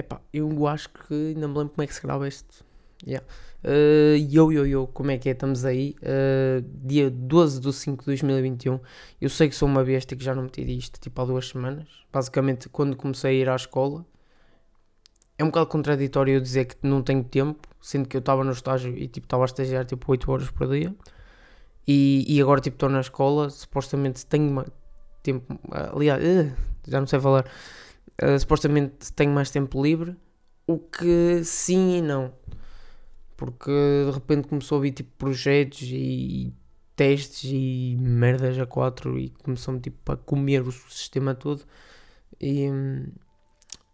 Epá, eu acho que ainda me lembro como é que se grava este. Yeah. Uh, yo, yo, yo, como é que é? Estamos aí. Uh, dia 12 de 5 de 2021. Eu sei que sou uma besta que já não meti isto tipo há duas semanas. Basicamente, quando comecei a ir à escola, é um bocado contraditório eu dizer que não tenho tempo, sendo que eu estava no estágio e tipo estava a estagiar tipo 8 horas por dia. E, e agora tipo estou na escola, supostamente tenho tempo. Aliás, uh, já não sei falar. Uh, supostamente tenho mais tempo livre. O que sim e não porque de repente começou a vir tipo projetos e testes e merdas a quatro e começou-me tipo a comer o sistema todo e,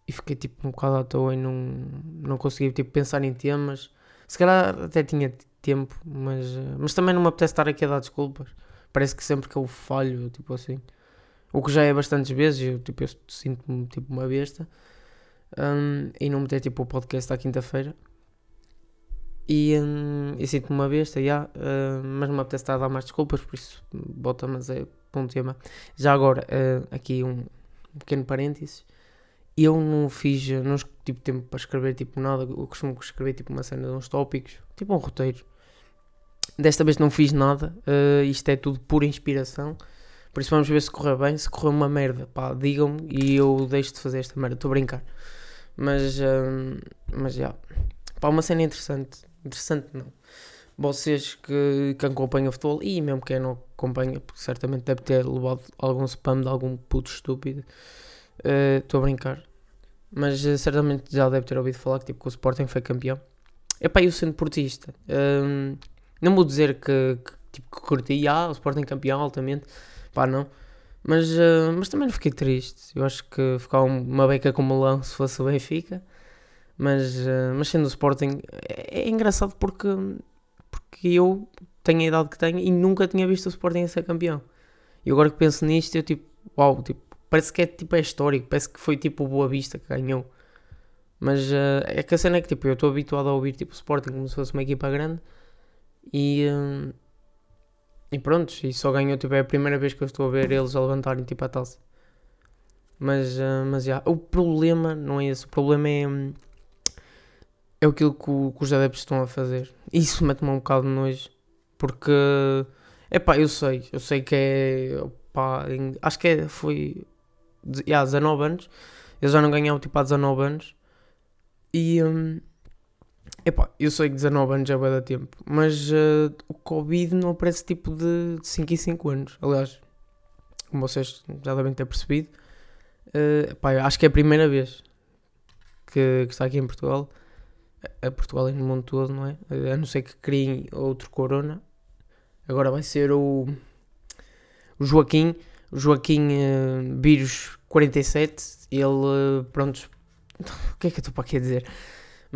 e fiquei tipo um bocado à toa e não, não consegui tipo, pensar em temas. Se calhar até tinha tempo, mas, mas também não me apetece estar aqui a dar desculpas. Parece que sempre que eu falho, tipo assim, o que já é bastantes vezes, eu, tipo, eu sinto-me tipo uma besta. Um, e não meter tipo o podcast à quinta-feira. E, hum, e sinto-me uma besta, yeah, uh, mas me apetece estar a dar mais desculpas, por isso bota, mas é bom tema. Já agora, uh, aqui um, pequeno parênteses. Eu não fiz, não tive tempo para escrever tipo nada, eu costumo escrever tipo uma cena de uns tópicos, tipo um roteiro. Desta vez não fiz nada, uh, isto é tudo pura inspiração. Por isso vamos ver se correr bem. Se correr uma merda, pá, digam-me e eu deixo de fazer esta merda. Estou a brincar. Mas, uh, mas já. Pá, uma cena interessante interessante não. Vocês que, que acompanham futebol e mesmo quem não acompanha, porque certamente deve ter levado algum spam de algum puto estúpido. Estou uh, a brincar. Mas uh, certamente já deve ter ouvido falar que, tipo, que o Sporting foi campeão. Epá, eu sendo portista, uh, não vou dizer que, que, tipo, que curti, ah, o Sporting campeão altamente, pá, não. Mas, uh, mas também não fiquei triste. Eu acho que ficava uma beca com melão se fosse o Benfica. Mas, uh, mas sendo o Sporting, é, é, engraçado porque, porque eu tenho a idade que tenho e nunca tinha visto o Sporting a ser campeão. E agora que penso nisto, eu tipo, uau, tipo, parece que é, tipo, é histórico, parece que foi tipo o Boa Vista que ganhou. Mas uh, é que a cena é que tipo, eu estou habituado a ouvir tipo, o Sporting como se fosse uma equipa grande e, uh, e pronto, e só ganhou, tipo, é a primeira vez que eu estou a ver eles a levantarem tipo a taça. Mas, uh, mas já, o problema não é esse, o problema é. Um, é aquilo que, o, que os adeptos estão a fazer. Isso mete-me um bocado de nojo. Porque, é pá, eu sei, eu sei que é, pá, acho que é, foi, há 19 anos, eles já não ganhavam tipo há 19 anos, e, um, epá, eu sei que 19 anos já vai dar tempo, mas uh, o Covid não aparece tipo de, de 5 em 5 anos, aliás, como vocês já devem ter percebido, uh, epá, acho que é a primeira vez que, que está aqui em Portugal, a Portugal e no mundo todo, não é? A não ser que criem outro Corona. Agora vai ser o, o Joaquim, o Joaquim uh, Vírus 47. Ele, uh, pronto, o que é que eu estou para aqui a dizer?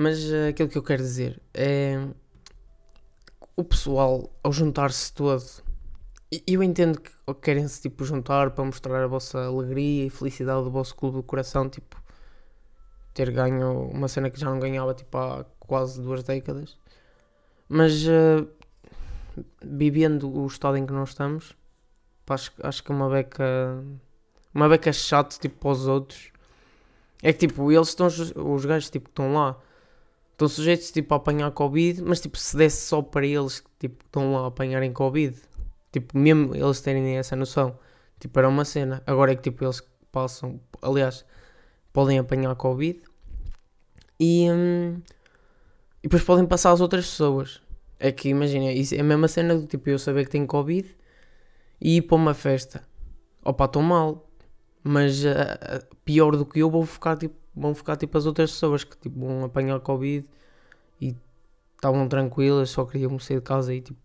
Mas uh, aquilo que eu quero dizer é o pessoal, ao juntar-se todo, eu entendo que querem-se tipo juntar para mostrar a vossa alegria e felicidade do vosso clube do coração, tipo ter ganho uma cena que já não ganhava tipo há quase duas décadas. Mas uh, vivendo o estado em que nós estamos, acho, acho que uma beca. Uma beca chata tipo para os outros. É que tipo, eles estão. Os gajos tipo estão lá. Estão sujeitos tipo a apanhar Covid, mas tipo, se desse só para eles que tipo, estão lá a apanharem Covid, tipo, mesmo eles terem essa noção, tipo, era uma cena. Agora é que tipo, eles passam, aliás, podem apanhar Covid e, hum, e depois podem passar às outras pessoas. É que imagina, isso é a mesma cena do tipo eu saber que tenho Covid e ir para uma festa. Opa, estou mal. Mas uh, pior do que eu vou ficar tipo, vão ficar tipo as outras pessoas que tipo, vão apanhar Covid e estavam tranquilas, só queriam sair de casa e tipo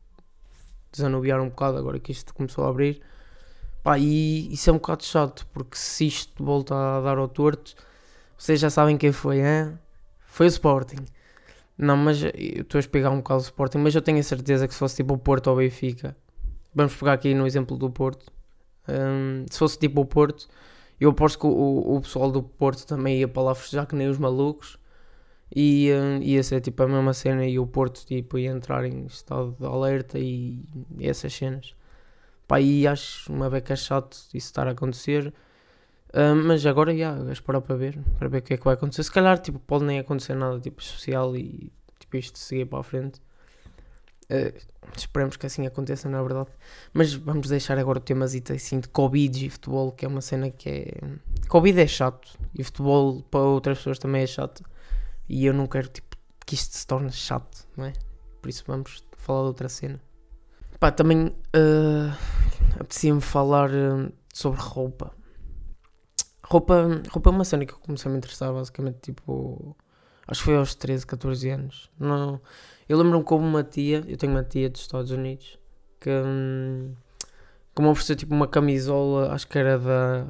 desanuviar um bocado agora que isto começou a abrir. Pá, e isso é um bocado chato, porque se isto volta a dar ao torto, vocês já sabem quem foi, hein? Foi o Sporting. Não, mas eu estou a explicar um bocado o Sporting, mas eu tenho a certeza que se fosse tipo o Porto ou o Benfica, vamos pegar aqui no exemplo do Porto, um, se fosse tipo o Porto, eu aposto que o, o pessoal do Porto também ia para lá festejar que nem os malucos e um, ia ser tipo a mesma cena e o Porto tipo, ia entrar em estado de alerta e, essas cenas. Pá, e acho uma beca chato isso estar a acontecer. Uh, mas agora, já, yeah, esperar para ver, para ver o que é que vai acontecer. Se calhar, tipo, pode nem acontecer nada, tipo, especial e, tipo, isto seguir para a frente. Uh, esperemos que assim aconteça, na é verdade. Mas vamos deixar agora o tema assim de Covid e futebol, que é uma cena que é. Covid é chato e futebol para outras pessoas também é chato. E eu não quero tipo, que isto se torne chato, não é? Por isso vamos falar de outra cena. Pá, também uh, apetecia-me falar uh, sobre roupa. Roupa, roupa é uma cena que eu comecei a me interessar basicamente tipo. Acho que foi aos 13, 14 anos. Não, eu lembro-me como uma tia, eu tenho uma tia dos Estados Unidos, que, hum, que me ofereceu tipo uma camisola, acho que era da.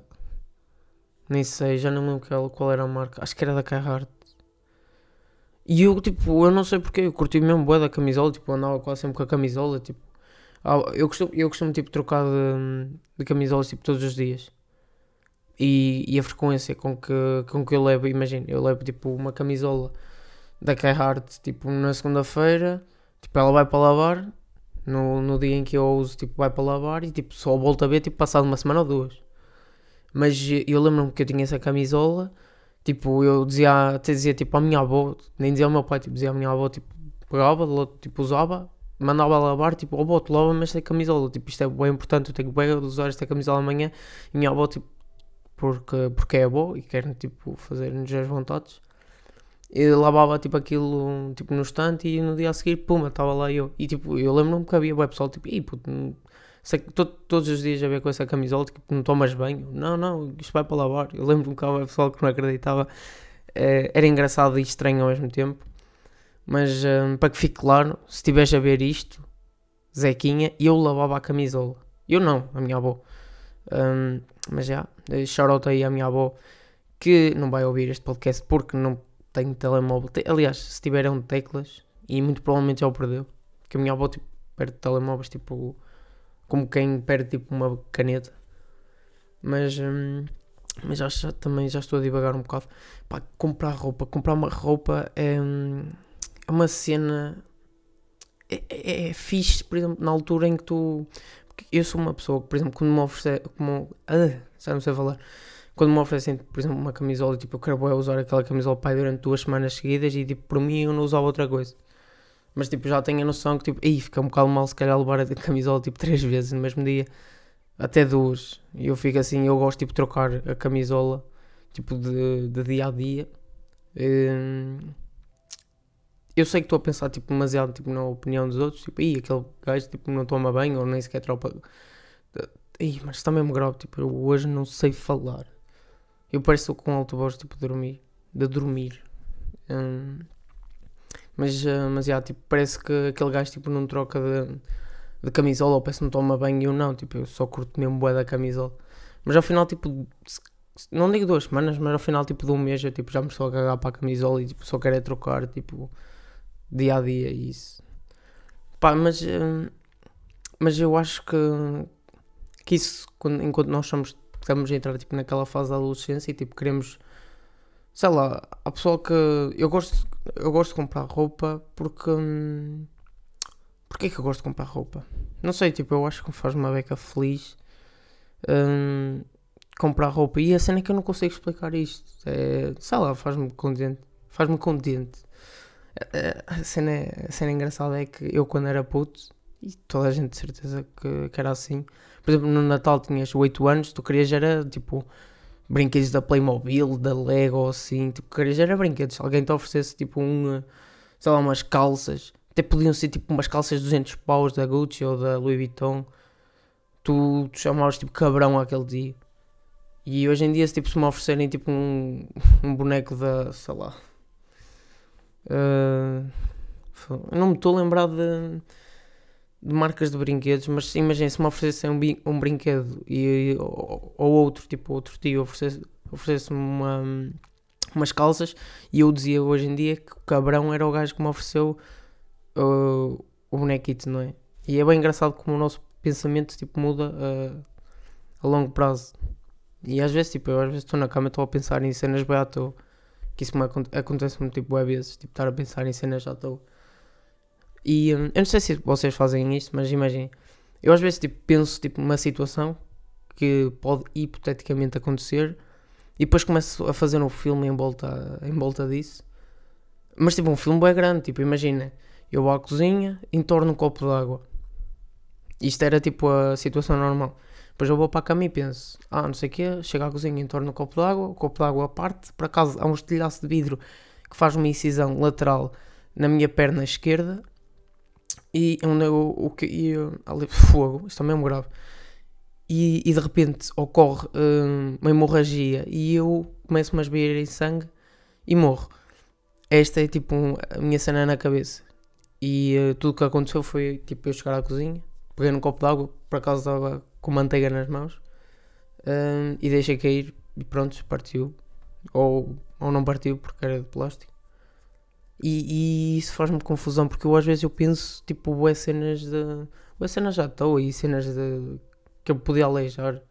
Nem sei, já não lembro qual, qual era a marca, acho que era da Carhartt. E eu, tipo, eu não sei porque, eu curti mesmo boa da camisola, tipo, andava quase sempre com a camisola, tipo. Ah, eu costumo, eu costumo tipo, trocar de, de camisolas, tipo, todos os dias. E, e a frequência com que, com que eu levo, imagina, eu levo, tipo, uma camisola da Carhartt, tipo, na segunda-feira, tipo, ela vai para lavar, no, no dia em que eu uso, tipo, vai para lavar e, tipo, só volto a ver, tipo, passado uma semana ou duas. Mas eu lembro-me que eu tinha essa camisola, tipo, eu dizia, até dizia, tipo, à minha avó, nem dizia ao meu pai, tipo, dizia à minha avó, tipo, pegava, tipo, usava, mandava lavar, tipo, oh, boto, lava-me esta camisola, tipo, isto é bem importante, eu tenho que usar esta camisola amanhã, e minha avó, tipo, porque, porque é boa e quer, tipo, fazer-nos as vontades, eu lavava tipo aquilo tipo, no estante e no dia a seguir, puma, estava lá eu. E tipo, eu lembro-me que havia web pessoal tipo, Ih, puto, que todos os dias a ver com essa camisola, tipo, não tomas banho? Não, não, isto vai para lavar. Eu lembro-me que havia pessoal que não acreditava. É, era engraçado e estranho ao mesmo tempo. Mas um, para que fique claro, se estiveres a ver isto, Zequinha, eu lavava a camisola. Eu não, a minha avó. Um, mas já, shout aí à minha avó que não vai ouvir este podcast porque não tenho telemóvel. Aliás, se tiveram teclas, e muito provavelmente já o perdeu. Porque a minha avó tipo, perde telemóveis, tipo, como quem perde tipo uma caneta. Mas, hum, mas já, já, também já estou a divagar um bocado. Pá, comprar roupa, comprar uma roupa é, hum, é uma cena. É, é, é fixe, por exemplo, na altura em que tu. Eu sou uma pessoa que, por exemplo, quando me oferece. Como, ah, já não sei falar quando me oferecem, por exemplo, uma camisola, tipo, eu quero usar aquela camisola pai durante duas semanas seguidas e, tipo, por mim eu não usava outra coisa. Mas, tipo, já tenho a noção que, tipo, aí fica um bocado mal se calhar levar a camisola, tipo, três vezes no mesmo dia, até duas. E eu fico assim, eu gosto, tipo, de trocar a camisola, tipo, de, de dia a dia. Hum, eu sei que estou a pensar, tipo, demasiado, tipo, na opinião dos outros, tipo, aí aquele gajo, tipo, não toma bem ou nem sequer tropa... Ih, mas está mesmo grave, tipo, eu hoje não sei falar. Eu pareço com alto voz, tipo, dormir. De dormir. Um, mas, uh, mas, yeah, tipo, parece que aquele gajo, tipo, não troca de, de camisola ou parece que não toma banho e eu não. Tipo, eu só curto mesmo bué da camisola. Mas ao final, tipo, não digo duas semanas, mas ao final, tipo, de um mês eu, tipo, já me estou a cagar para a camisola e, tipo, só quero é trocar, tipo, dia a dia e isso. Pá, mas... Uh, mas eu acho que... Que isso, quando, enquanto nós somos estamos a entrar tipo, naquela fase da adolescência e tipo, queremos. Sei lá, a pessoa que. Eu gosto, eu gosto de comprar roupa porque. Hum, Porquê que eu gosto de comprar roupa? Não sei, tipo, eu acho que me faz uma beca feliz hum, comprar roupa. E a cena é que eu não consigo explicar isto. É, sei lá, faz-me contente. Faz-me contente. A cena, a cena engraçada é que eu, quando era puto, e toda a gente de certeza que, que era assim, por exemplo, no Natal tinhas 8 anos, tu querias era tipo brinquedos da Playmobil, da Lego, assim, tipo, querias era brinquedos. Se alguém te oferecesse tipo um, sei lá, umas calças, até podiam ser tipo umas calças de 200 paus da Gucci ou da Louis Vuitton, tu, tu chamavas tipo cabrão aquele dia. E hoje em dia, se, tipo, se me oferecerem tipo um, um boneco da, sei lá, uh, não me estou a lembrar de de marcas de brinquedos, mas imagina se me oferecessem um, um brinquedo e, ou, ou, outro, tipo outro tio oferecesse-me oferecesse uma, umas calças e eu dizia hoje em dia que o cabrão era o gajo que me ofereceu uh, o bonequito, não é? E é bem engraçado como o nosso pensamento tipo, muda uh, a longo prazo. E às vezes, tipo, eu às vezes estou na cama e estou a pensar em cenas bem à toa. Que isso me acontece-me tipo, às vezes, tipo, estar a pensar em cenas à toa. E hum, eu não sei se vocês fazem isto, mas imaginem, eu às vezes tipo, penso tipo, numa situação que pode hipoteticamente acontecer E depois começo a fazer um filme em volta, em volta disso. Mas tipo, um filme bem grande, tipo, imagina, eu vou à cozinha, entorno um copo de água. Isto era tipo a situação normal. Depois eu vou para a cama e penso, ah, não sei o quê, chego à cozinha, entorno um copo de água, o copo de água parte, por acaso há um estilhaço de vidro que faz uma incisão lateral na minha perna esquerda e onde eu, o que e, ali, fogo, isto é mesmo grave. E, e de repente ocorre hum, uma hemorragia e eu começo-me a esbeir em sangue e morro. Esta é tipo um, a minha cena na cabeça. E uh, tudo o que aconteceu foi tipo eu chegar à cozinha, peguei num copo de água, por acaso estava com manteiga nas mãos, hum, e deixei cair e pronto, partiu. Ou, ou não partiu porque era de plástico. E, e isso faz-me confusão porque eu às vezes eu penso tipo boé cenas de. Boé cenas já estou e cenas de. que eu podia aleijar.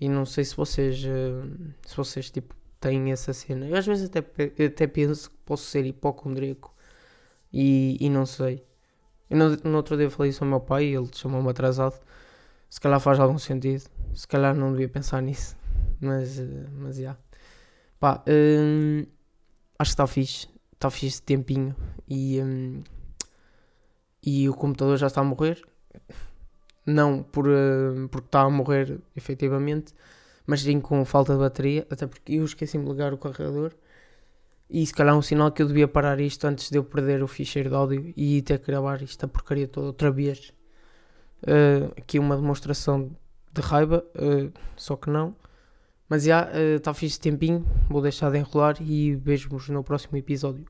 E não sei se vocês. eh, se vocês tipo têm essa cena. Eu às vezes até, até penso que posso ser hipocondríaco e, e não sei. Eu no, no outro dia falei isso ao meu pai ele chamou-me atrasado. Se calhar faz algum sentido. Se calhar não devia pensar nisso. Mas, eh, mas já. Pá, hum, acho que está fixe. Está fixe esse tempinho. E, hum, e o computador já está a morrer. Não por, eh, porque está a morrer efetivamente, mas sim com falta de bateria. Até porque eu esqueci-me de ligar o carregador. E se calhar é um sinal que eu devia parar isto antes de eu perder o ficheiro de áudio e ter que gravar esta porcaria toda outra vez. Eh, aqui uma demonstração de raiva, eh, só que não. Mas já está fixe esse tempinho, vou deixar de enrolar e vejo-vos no próximo episódio.